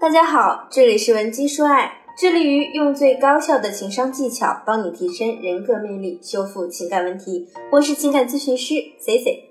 大家好，这里是文姬说爱，致力于用最高效的情商技巧帮你提升人格魅力，修复情感问题。我是情感咨询师 C C。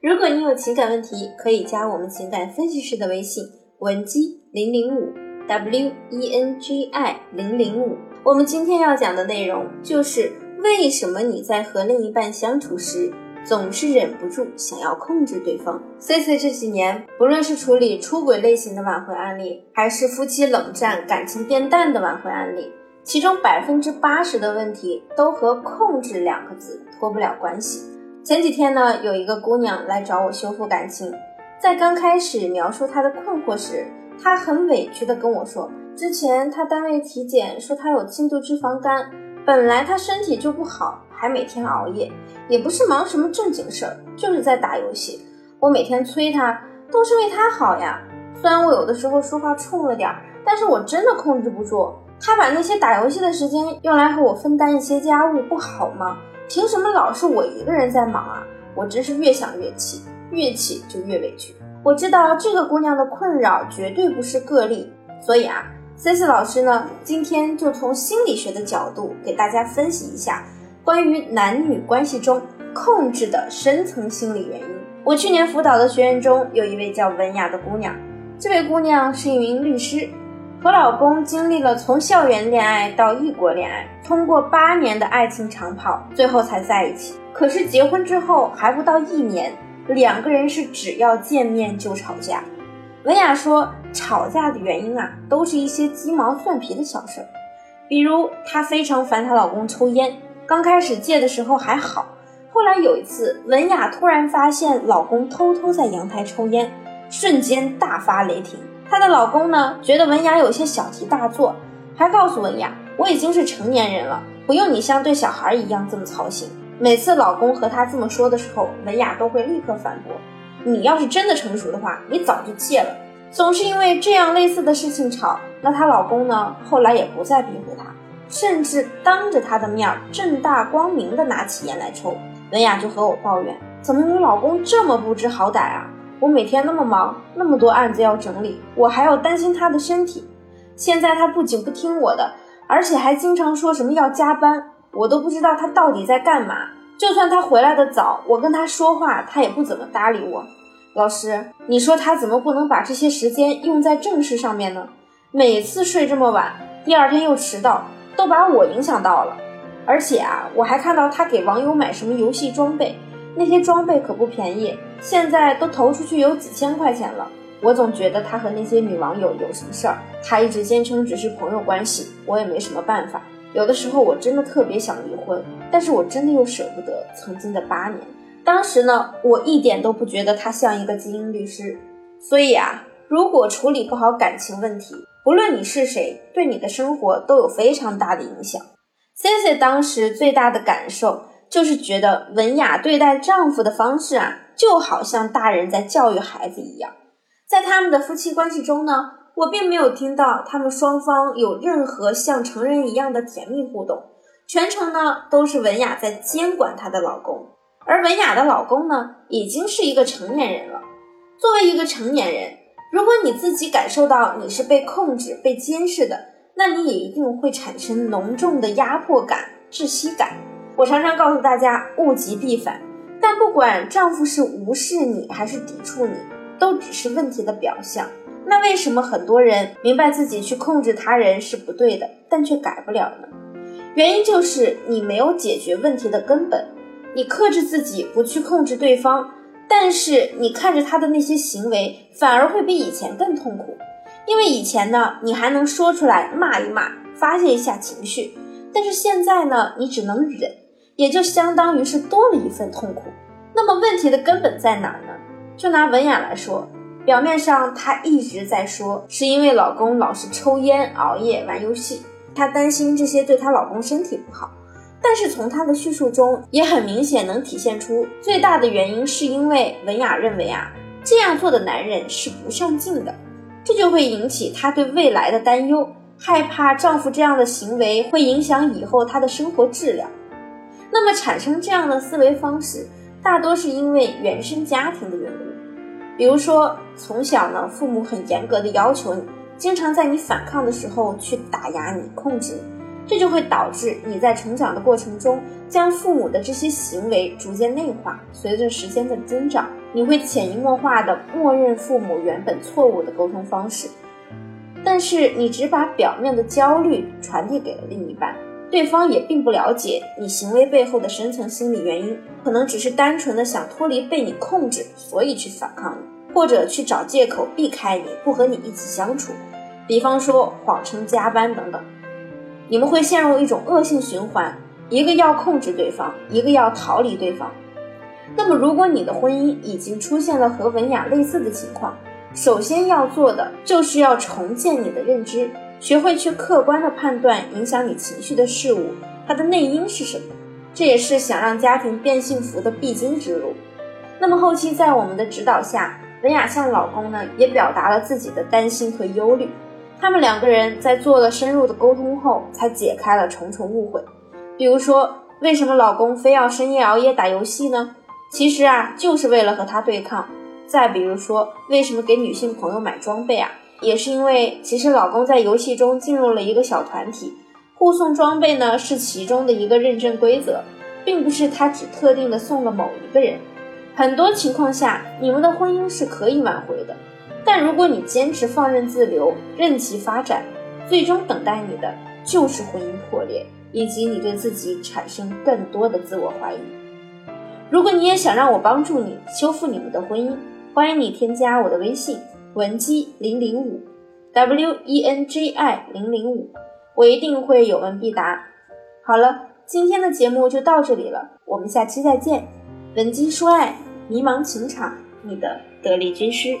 如果你有情感问题，可以加我们情感分析师的微信文姬零零五 W E N G I 零零五。我们今天要讲的内容就是为什么你在和另一半相处时。总是忍不住想要控制对方。C C 这几年，不论是处理出轨类型的挽回案例，还是夫妻冷战、感情变淡的挽回案例，其中百分之八十的问题都和“控制”两个字脱不了关系。前几天呢，有一个姑娘来找我修复感情，在刚开始描述她的困惑时，她很委屈地跟我说，之前她单位体检说她有轻度脂肪肝，本来她身体就不好。还每天熬夜，也不是忙什么正经事儿，就是在打游戏。我每天催他，都是为他好呀。虽然我有的时候说话冲了点儿，但是我真的控制不住。他把那些打游戏的时间用来和我分担一些家务，不好吗？凭什么老是我一个人在忙啊？我真是越想越气，越气就越委屈。我知道这个姑娘的困扰绝对不是个例，所以啊，C C 老师呢，今天就从心理学的角度给大家分析一下。关于男女关系中控制的深层心理原因，我去年辅导的学员中有一位叫文雅的姑娘。这位姑娘是一名律师，和老公经历了从校园恋爱到异国恋爱，通过八年的爱情长跑，最后才在一起。可是结婚之后还不到一年，两个人是只要见面就吵架。文雅说，吵架的原因啊，都是一些鸡毛蒜皮的小事儿，比如她非常烦她老公抽烟。刚开始戒的时候还好，后来有一次，文雅突然发现老公偷偷在阳台抽烟，瞬间大发雷霆。她的老公呢，觉得文雅有些小题大做，还告诉文雅：“我已经是成年人了，不用你像对小孩一样这么操心。”每次老公和她这么说的时候，文雅都会立刻反驳：“你要是真的成熟的话，你早就戒了。”总是因为这样类似的事情吵，那她老公呢，后来也不再逼迫她。甚至当着他的面儿正大光明的拿起烟来抽，文雅就和我抱怨：“怎么你老公这么不知好歹啊？我每天那么忙，那么多案子要整理，我还要担心他的身体。现在他不仅不听我的，而且还经常说什么要加班，我都不知道他到底在干嘛。就算他回来的早，我跟他说话，他也不怎么搭理我。老师，你说他怎么不能把这些时间用在正事上面呢？每次睡这么晚，第二天又迟到。”都把我影响到了，而且啊，我还看到他给网友买什么游戏装备，那些装备可不便宜，现在都投出去有几千块钱了。我总觉得他和那些女网友有什么事儿，他一直坚称只是朋友关系，我也没什么办法。有的时候我真的特别想离婚，但是我真的又舍不得曾经的八年。当时呢，我一点都不觉得他像一个精英律师，所以啊，如果处理不好感情问题。不论你是谁，对你的生活都有非常大的影响。C C 当时最大的感受就是觉得文雅对待丈夫的方式啊，就好像大人在教育孩子一样。在他们的夫妻关系中呢，我并没有听到他们双方有任何像成人一样的甜蜜互动，全程呢都是文雅在监管她的老公，而文雅的老公呢已经是一个成年人了。作为一个成年人。如果你自己感受到你是被控制、被监视的，那你也一定会产生浓重的压迫感、窒息感。我常常告诉大家，物极必反。但不管丈夫是无视你还是抵触你，都只是问题的表象。那为什么很多人明白自己去控制他人是不对的，但却改不了呢？原因就是你没有解决问题的根本。你克制自己不去控制对方。但是你看着他的那些行为，反而会比以前更痛苦，因为以前呢，你还能说出来骂一骂，发泄一下情绪，但是现在呢，你只能忍，也就相当于是多了一份痛苦。那么问题的根本在哪儿呢？就拿文雅来说，表面上她一直在说是因为老公老是抽烟、熬夜、玩游戏，她担心这些对她老公身体不好。但是从她的叙述中也很明显能体现出，最大的原因是因为文雅认为啊，这样做的男人是不上进的，这就会引起她对未来的担忧，害怕丈夫这样的行为会影响以后她的生活质量。那么产生这样的思维方式，大多是因为原生家庭的缘故，比如说从小呢，父母很严格的要求你，经常在你反抗的时候去打压你、控制你，这就会导致你在成长的过程中，将父母的这些行为逐渐内化。随着时间的增长，你会潜移默化的默认父母原本错误的沟通方式，但是你只把表面的焦虑传递给了另一半。对方也并不了解你行为背后的深层心理原因，可能只是单纯的想脱离被你控制，所以去反抗你，或者去找借口避开你，不和你一起相处。比方说谎称加班等等，你们会陷入一种恶性循环，一个要控制对方，一个要逃离对方。那么，如果你的婚姻已经出现了和文雅类似的情况，首先要做的就是要重建你的认知。学会去客观的判断影响你情绪的事物，它的内因是什么？这也是想让家庭变幸福的必经之路。那么后期在我们的指导下，文雅向老公呢也表达了自己的担心和忧虑。他们两个人在做了深入的沟通后，才解开了重重误会。比如说，为什么老公非要深夜熬夜打游戏呢？其实啊，就是为了和他对抗。再比如说，为什么给女性朋友买装备啊？也是因为，其实老公在游戏中进入了一个小团体，互送装备呢是其中的一个认证规则，并不是他只特定的送了某一个人。很多情况下，你们的婚姻是可以挽回的，但如果你坚持放任自流，任其发展，最终等待你的就是婚姻破裂，以及你对自己产生更多的自我怀疑。如果你也想让我帮助你修复你们的婚姻，欢迎你添加我的微信。文姬零零五，W E N J I 零零五，我一定会有问必答。好了，今天的节目就到这里了，我们下期再见。文姬说爱，迷茫情场，你的得力军师。